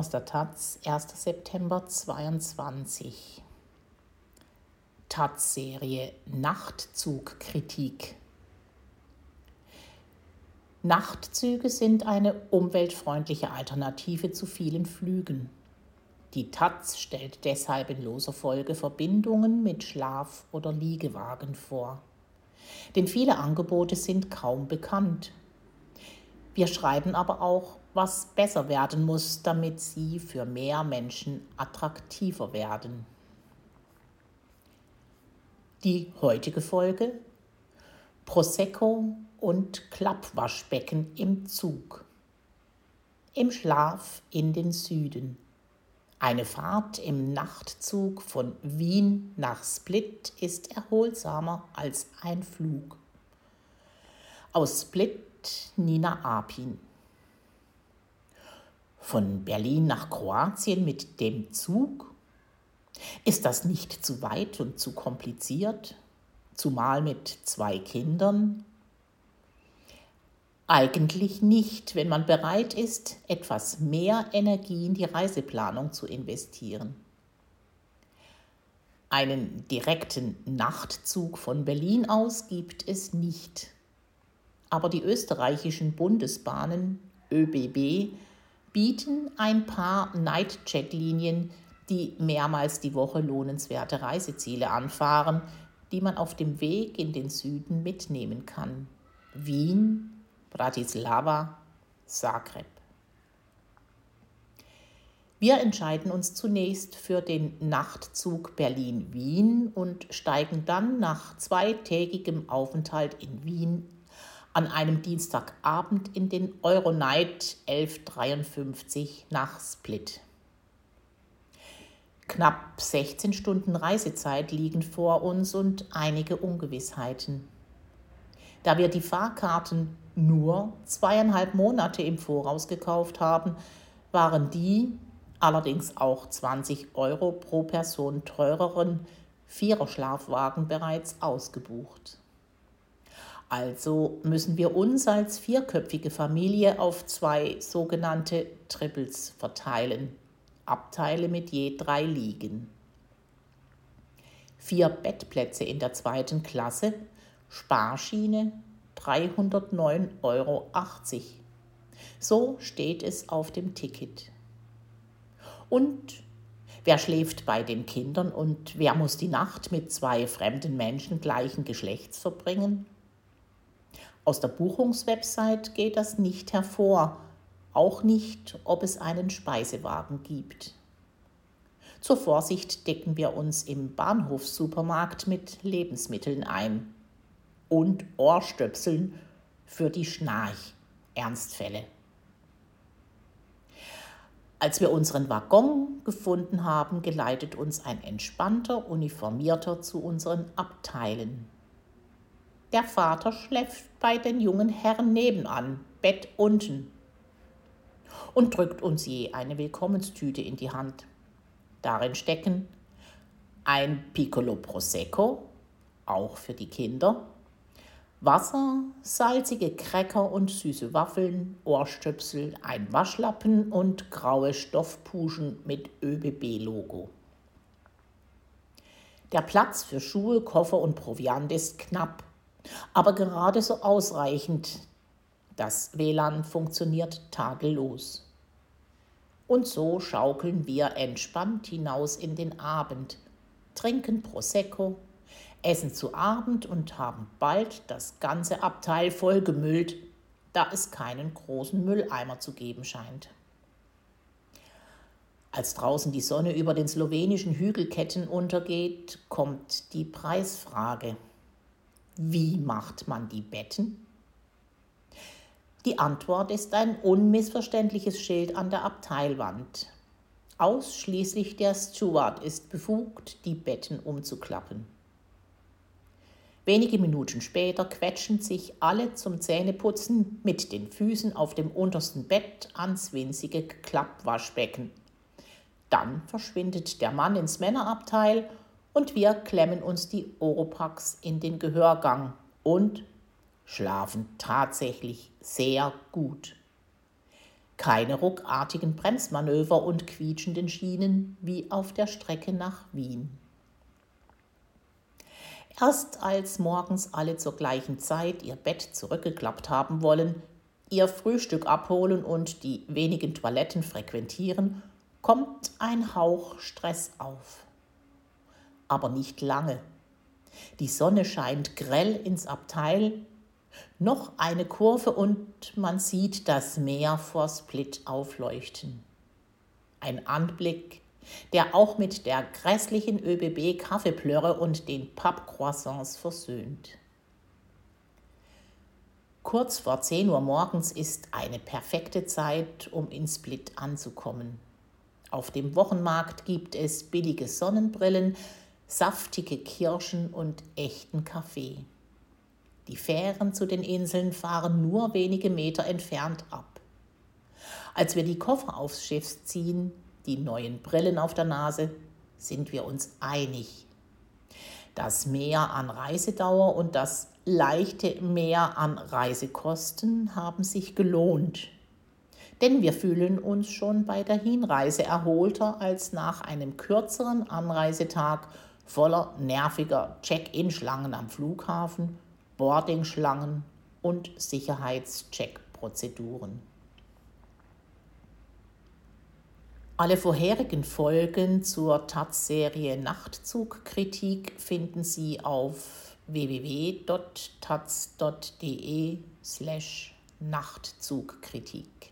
Aus der Taz, 1. September 22. Taz-Serie Nachtzugkritik. Nachtzüge sind eine umweltfreundliche Alternative zu vielen Flügen. Die Taz stellt deshalb in loser Folge Verbindungen mit Schlaf- oder Liegewagen vor. Denn viele Angebote sind kaum bekannt wir schreiben aber auch, was besser werden muss, damit sie für mehr Menschen attraktiver werden. Die heutige Folge Prosecco und Klappwaschbecken im Zug. Im Schlaf in den Süden. Eine Fahrt im Nachtzug von Wien nach Split ist erholsamer als ein Flug. Aus Split Nina Apin. Von Berlin nach Kroatien mit dem Zug? Ist das nicht zu weit und zu kompliziert? Zumal mit zwei Kindern? Eigentlich nicht, wenn man bereit ist, etwas mehr Energie in die Reiseplanung zu investieren. Einen direkten Nachtzug von Berlin aus gibt es nicht aber die österreichischen Bundesbahnen ÖBB bieten ein paar Nightjet-Linien, die mehrmals die Woche lohnenswerte Reiseziele anfahren, die man auf dem Weg in den Süden mitnehmen kann. Wien, Bratislava, Zagreb. Wir entscheiden uns zunächst für den Nachtzug Berlin-Wien und steigen dann nach zweitägigem Aufenthalt in Wien an einem Dienstagabend in den Euronight 1153 nach Split. Knapp 16 Stunden Reisezeit liegen vor uns und einige Ungewissheiten. Da wir die Fahrkarten nur zweieinhalb Monate im Voraus gekauft haben, waren die allerdings auch 20 Euro pro Person teureren Viererschlafwagen bereits ausgebucht. Also müssen wir uns als vierköpfige Familie auf zwei sogenannte Triples verteilen, Abteile mit je drei Liegen. Vier Bettplätze in der zweiten Klasse, Sparschiene 309,80 Euro. So steht es auf dem Ticket. Und wer schläft bei den Kindern und wer muss die Nacht mit zwei fremden Menschen gleichen Geschlechts verbringen? Aus der Buchungswebsite geht das nicht hervor, auch nicht, ob es einen Speisewagen gibt. Zur Vorsicht decken wir uns im Bahnhofssupermarkt mit Lebensmitteln ein und Ohrstöpseln für die Schnarch-Ernstfälle. Als wir unseren Waggon gefunden haben, geleitet uns ein entspannter Uniformierter zu unseren Abteilen. Der Vater schläft bei den jungen Herren nebenan, Bett unten, und drückt uns je eine Willkommenstüte in die Hand. Darin stecken ein Piccolo Prosecco, auch für die Kinder, Wasser, salzige Cracker und süße Waffeln, Ohrstöpsel, ein Waschlappen und graue Stoffpuschen mit ÖBB-Logo. Der Platz für Schuhe, Koffer und Proviant ist knapp aber gerade so ausreichend. Das WLAN funktioniert tadellos. Und so schaukeln wir entspannt hinaus in den Abend, trinken Prosecco, essen zu Abend und haben bald das ganze Abteil vollgemüllt, da es keinen großen Mülleimer zu geben scheint. Als draußen die Sonne über den slowenischen Hügelketten untergeht, kommt die Preisfrage. Wie macht man die Betten? Die Antwort ist ein unmissverständliches Schild an der Abteilwand. Ausschließlich der Steward ist befugt, die Betten umzuklappen. Wenige Minuten später quetschen sich alle zum Zähneputzen mit den Füßen auf dem untersten Bett ans winzige Klappwaschbecken. Dann verschwindet der Mann ins Männerabteil und wir klemmen uns die Oropax in den Gehörgang und schlafen tatsächlich sehr gut. keine ruckartigen Bremsmanöver und quietschenden Schienen wie auf der Strecke nach Wien. Erst als morgens alle zur gleichen Zeit ihr Bett zurückgeklappt haben wollen, ihr Frühstück abholen und die wenigen Toiletten frequentieren, kommt ein Hauch Stress auf. Aber nicht lange. Die Sonne scheint grell ins Abteil, noch eine Kurve und man sieht das Meer vor Split aufleuchten. Ein Anblick, der auch mit der grässlichen ÖBB Kaffeeplörre und den Pappcroissants versöhnt. Kurz vor 10 Uhr morgens ist eine perfekte Zeit, um in Split anzukommen. Auf dem Wochenmarkt gibt es billige Sonnenbrillen, saftige Kirschen und echten Kaffee. Die Fähren zu den Inseln fahren nur wenige Meter entfernt ab. Als wir die Koffer aufs Schiff ziehen, die neuen Brillen auf der Nase, sind wir uns einig. Das Mehr an Reisedauer und das leichte Mehr an Reisekosten haben sich gelohnt. Denn wir fühlen uns schon bei der Hinreise erholter als nach einem kürzeren Anreisetag voller nerviger Check-in-Schlangen am Flughafen, Boarding-Schlangen und Sicherheitscheck-Prozeduren. Alle vorherigen Folgen zur Taz-Serie Nachtzugkritik finden Sie auf www.taz.de slash Nachtzugkritik.